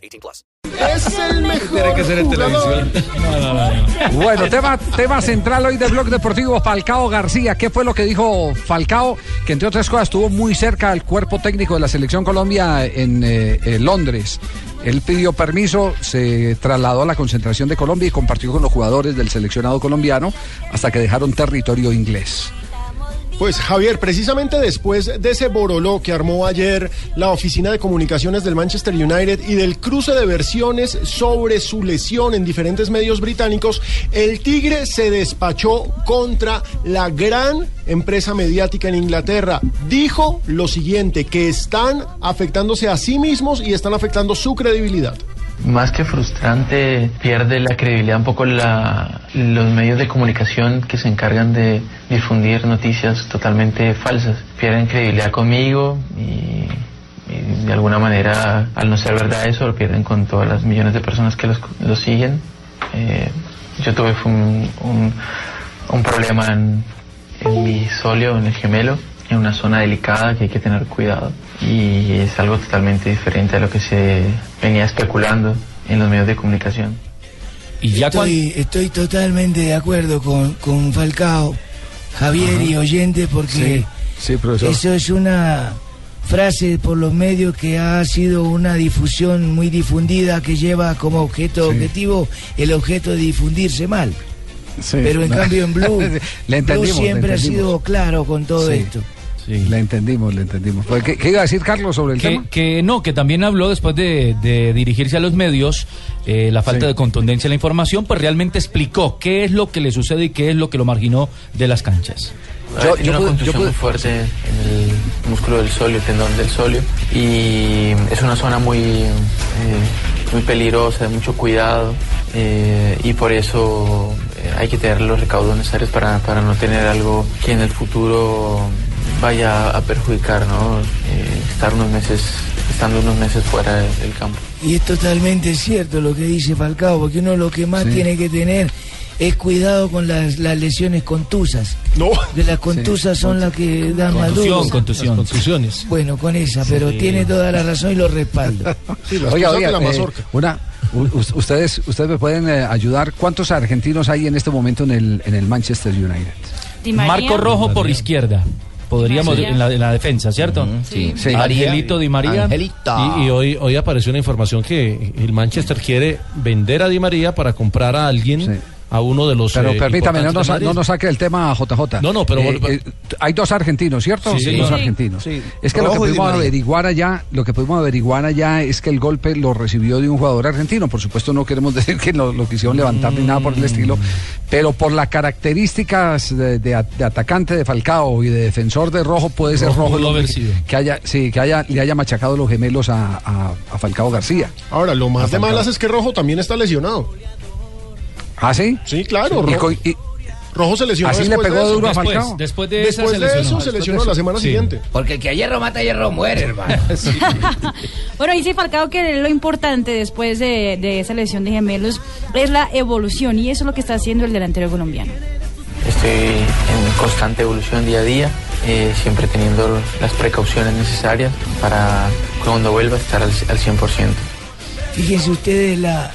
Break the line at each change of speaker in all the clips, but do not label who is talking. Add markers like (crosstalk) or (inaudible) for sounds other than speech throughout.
18 plus.
Es el mejor
Tiene que ser en televisión. No, no, no, no.
Bueno, tema, tema central hoy del Blog Deportivo, Falcao García. ¿Qué fue lo que dijo Falcao? Que entre otras cosas estuvo muy cerca al cuerpo técnico de la Selección Colombia en, eh, en Londres. Él pidió permiso, se trasladó a la concentración de Colombia y compartió con los jugadores del seleccionado colombiano hasta que dejaron territorio inglés.
Pues Javier, precisamente después de ese boroló que armó ayer la oficina de comunicaciones del Manchester United y del cruce de versiones sobre su lesión en diferentes medios británicos, el Tigre se despachó contra la gran empresa mediática en Inglaterra. Dijo lo siguiente, que están afectándose a sí mismos y están afectando su credibilidad.
Más que frustrante, pierde la credibilidad un poco la, los medios de comunicación que se encargan de difundir noticias totalmente falsas. Pierden credibilidad conmigo y, de alguna manera, al no ser verdad eso, lo pierden con todas las millones de personas que los, los siguen. Eh, yo tuve un, un problema en, en mi solio, en el gemelo, en una zona delicada que hay que tener cuidado y es algo totalmente diferente a lo que se venía especulando en los medios de comunicación.
Y ya.
Estoy, estoy totalmente de acuerdo con, con Falcao, Javier y oyente, porque
Sí, profesor.
eso es una frase por los medios que ha sido una difusión muy difundida que lleva como objeto objetivo el objeto de difundirse mal.
Sí.
Pero en (laughs) cambio en Blue,
le
Blue siempre
le
ha sido claro con todo
Sí.
esto.
Le entendimos, le entendimos. Pues, ¿Qué, qué iba a decir Carlos sobre el
Que,
tema?
que no, que también habló después de, de dirigirse a los medios, eh, la falta
Sí.
de contundencia en la información, pues realmente explicó qué es lo que le sucede y qué es lo que lo marginó de las canchas.
Yo-
Tiene
yo
una
pude-
contusión
yo pude-
muy fuerte en el músculo del solio, el tendón del solio, y es una zona muy, eh, muy peligrosa, de mucho cuidado, eh, y por eso eh, hay que tener los recaudos necesarios para, para no tener algo que en el futuro vaya a perjudicar, ¿no? Eh, estar unos meses, estando unos meses fuera del, del campo.
Y es totalmente cierto lo que dice Falcao, porque uno lo que más
Sí.
tiene que tener es cuidado con las, las lesiones contusas.
No.
De las contusas son las que dan más duro.
Contusión, contusión.
Bueno, con esa, pero tiene toda la razón y lo respaldo. (laughs)
Sí,
Oiga, oiga,
la
eh,
mazorca.
una, u- u- ustedes, ustedes me pueden eh, ayudar. ¿Cuántos argentinos hay en este momento en el, en el Manchester United?
Marco Rojo por izquierda. Podríamos en la, en la defensa, ¿cierto?
Sí.
Sí.
Angelito Di María.
Y, y hoy, hoy apareció una información que el Manchester quiere vender a Di María para comprar a alguien,
Sí.
A uno de los.
Pero
eh,
permítame, no nos, no nos saque el tema JJ.
No, no, pero
Eh, eh, hay dos argentinos, ¿cierto?
Sí,
dos
sí.
argentinos.
Sí.
Es que lo que pudimos averiguar allá, lo que pudimos averiguar allá es que el golpe lo recibió de un jugador argentino. Por supuesto, no queremos (laughs) decir que lo, lo quisieron levantar ni nada por el estilo, pero por las características de, de atacante de Falcao y de defensor de Rojo, puede ser
Rojo
Rojo
sido.
que haya, sí, que haya, le haya machacado los gemelos a, a- a Falcao García.
Ahora, lo más de malas es que Rojo también está lesionado.
¿Ah, sí?
Sí, claro.
Y
Rojo,
y-
Rojo se lesionó
Así le
después
pegó
de eso.
duro a Falcao.
después de, esa
Después de
lesionó.
eso se lesionó la semana
Sí.
siguiente.
Porque el que a hierro mata, hierro muere, hermano. (laughs)
Bueno, dice Falcao que lo importante después de, de esa lesión de gemelos es la evolución y eso es lo que está haciendo el delantero colombiano.
Estoy en constante evolución día a día, eh, siempre teniendo las precauciones necesarias para cuando vuelva a estar al, al 100%.
Fíjense ustedes la,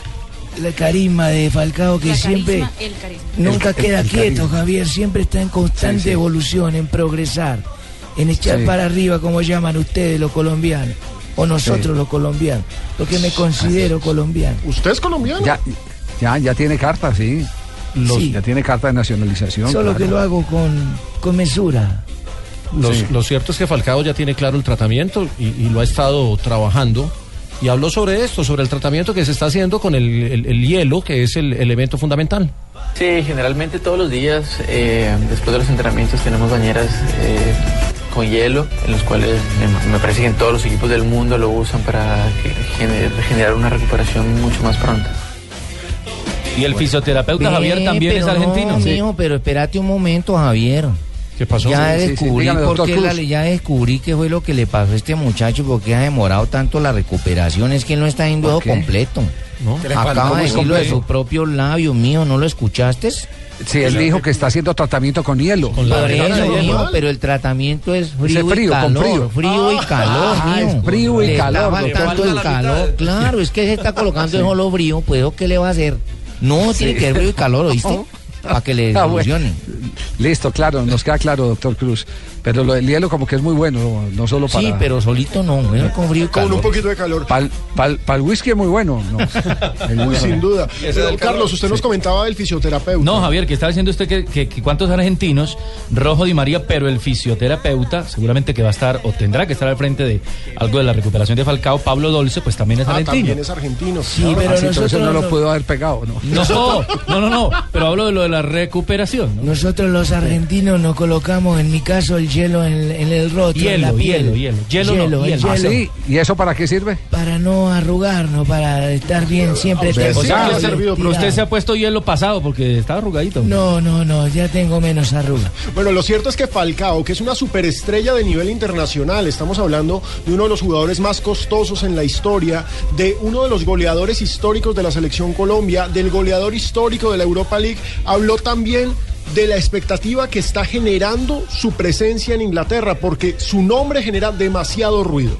la carisma de Falcao que
La
siempre
el
nunca
El- el-
queda
el
quieto,
carisma.
Javier, siempre está en constante
Sí, sí.
evolución, en progresar, en echar
Sí.
para arriba, como llaman ustedes los colombianos, o nosotros
Sí.
los colombianos, porque me considero colombiano.
¿Usted es colombiano?
Ya, ya, ya tiene carta, sí. Los-
Sí.
Ya tiene carta de nacionalización.
Solo
claro.
que lo hago con, con mesura.
Lo,
Sí.
lo cierto es que Falcao ya tiene claro el tratamiento y, y lo ha estado trabajando. Y habló sobre esto, sobre el tratamiento que se está haciendo con el, el- el hielo, que es el elemento fundamental.
Sí, generalmente todos los días, eh, después de los entrenamientos, tenemos bañeras eh, con hielo, en los cuales me, me parece que en todos los equipos del mundo lo usan para gener- generar una recuperación mucho más pronta.
Y el fisioterapeuta Javier
Ve,
también es argentino.
No, mijo, pero espérate un momento, Javier.
¿Qué pasó?
Ya
Sí, sí, sí.
descubrí
Dígame,
por
doctor
qué la-
Cruz.
ya descubrí qué fue lo que le pasó a este muchacho, porque ha demorado tanto la recuperación, es que él no está yendo
¿Por
ojo
qué?
completo.
¿No?
Acaba de decirlo de sus propios labios, mío, ¿no lo escuchaste?
Sí, él dijo que está haciendo tratamiento con hielo.
Con la
Por eso, pero el tratamiento es frío, y calor.
frío.
Frío y calor,
Ah,
mijo.
es frío y
Le
calor,
faltando el calor. Claro, es que se está colocando el solo frío, pues ¿eso ¿qué le va a hacer? No, tiene que ser frío y calor, ¿oíste? Para que le
Ah, bueno. Listo, claro, nos queda claro, doctor Cruz. Pero lo del hielo como que es muy bueno, no solo para...
Sí, pero solito no, bueno, con frío
Con un poquito de calor.
Para el whisky es muy bueno. No. (laughs) El
Uy,
whisky-
sin duda. Pero, Carlos, usted nos comentaba del fisioterapeuta.
No, Javier, que está diciendo usted que, que- que cuántos argentinos, Rojo Di María, pero el fisioterapeuta, seguramente que va a estar o tendrá que estar al frente de algo de la recuperación de Falcao, Pablo Dolce, pues también es
Ah,
argentino.
también es argentino.
Sí,
claro.
pero
Ah, sí, entonces
nosotros
no lo pudo haber pegado, ¿no? (laughs)
No, no, no, no, pero hablo de lo de la recuperación. ¿no?
Nosotros los argentinos nos colocamos, en mi caso, el hielo en, en el rostro, en la
Hielo,
piel.
hielo, hielo. Hielo no, hielo.
¿Ah, sí? ¿Y eso para qué sirve?
Para no arrugarnos, para estar bien siempre.
O sea,
que
ha
usted-
servido,
pero usted se ha puesto hielo pasado porque estaba arrugadito.
No, no, no, ya tengo menos arruga.
Bueno, lo cierto es que Falcao, que es una superestrella de nivel internacional, estamos hablando de uno de los jugadores más costosos en la historia, de uno de los goleadores históricos de la selección Colombia, del goleador histórico de la Europa League, habló también de la expectativa que está generando su presencia en Inglaterra, porque su nombre genera demasiado ruido.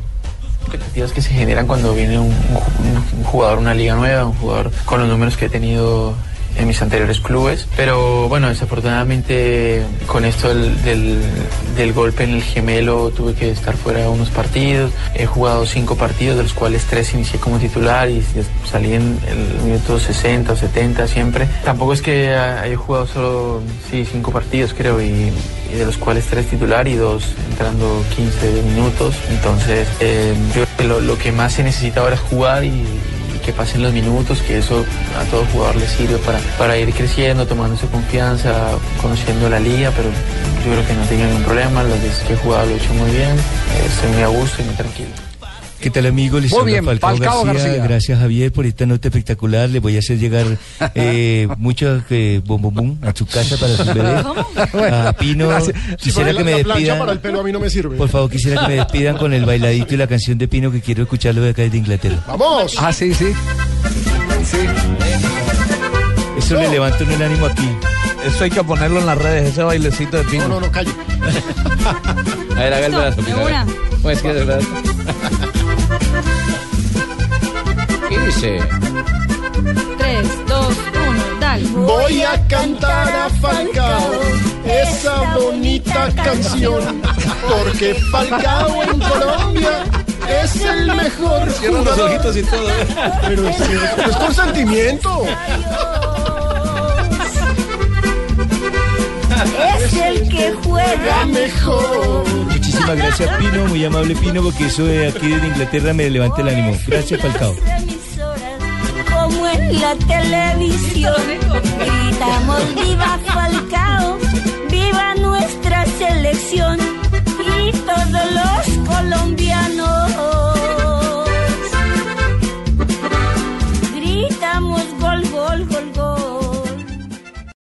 expectativas que se generan cuando viene un, un- un jugador una liga nueva, un jugador con los números que he tenido en mis anteriores clubes. Pero bueno, desafortunadamente con esto del, del- golpe en el gemelo tuve que estar fuera unos partidos. He jugado cinco partidos, de los cuales tres inicié como titular y salí en el minuto 60 o 70 siempre. Tampoco es que haya jugado solo, sí, cinco partidos creo y de los cuales tres titular y dos entrando 15 minutos. Entonces, eh, yo lo, lo que más se necesita ahora es jugar y que pasen los minutos, que eso a todo jugador le sirve para, para ir creciendo, tomándose confianza, conociendo la liga, pero yo creo que no he tenido ningún problema, las veces que he jugado lo he hecho muy bien, estoy muy a gusto y muy tranquilo.
¿Qué tal amigo? Les
Muy bien,
Falcao,
Falcao
García.
García.
Gracias Javier por esta nota espectacular. Le voy a hacer llegar (laughs) eh, muchos eh, bom, bom, bom a su casa para sus bebés. A Pino,
Gracias.
quisiera que me
la
despidan.
para el pelo a mí no me sirve.
Por favor, quisiera que me despidan con el bailadito y la canción de Pino que quiero escucharlo de acá desde Inglaterra.
¡Vamos!
Ah, sí, sí. Sí.
Eso le levanta uno el ánimo aquí.
Eso hay que ponerlo en las redes, ese bailecito de
No,
pino.
no, no, calle. (laughs)
A ver, haga el brazo. mira, a ver. Pues que de verdad. Dice?
3, 2, 1, dale.
Voy a cantar a Falcao esa bonita canción, porque Falcao en Colombia es el mejor
Cierra los
jugador.
ojitos y todo. ¿eh?
Pero es, es con sentimiento.
Es el que juega
mejor.
Muchísimas gracias Pino, muy amable Pino, porque eso de aquí desde Inglaterra me levanta el ánimo. Gracias Falcao.
La televisión.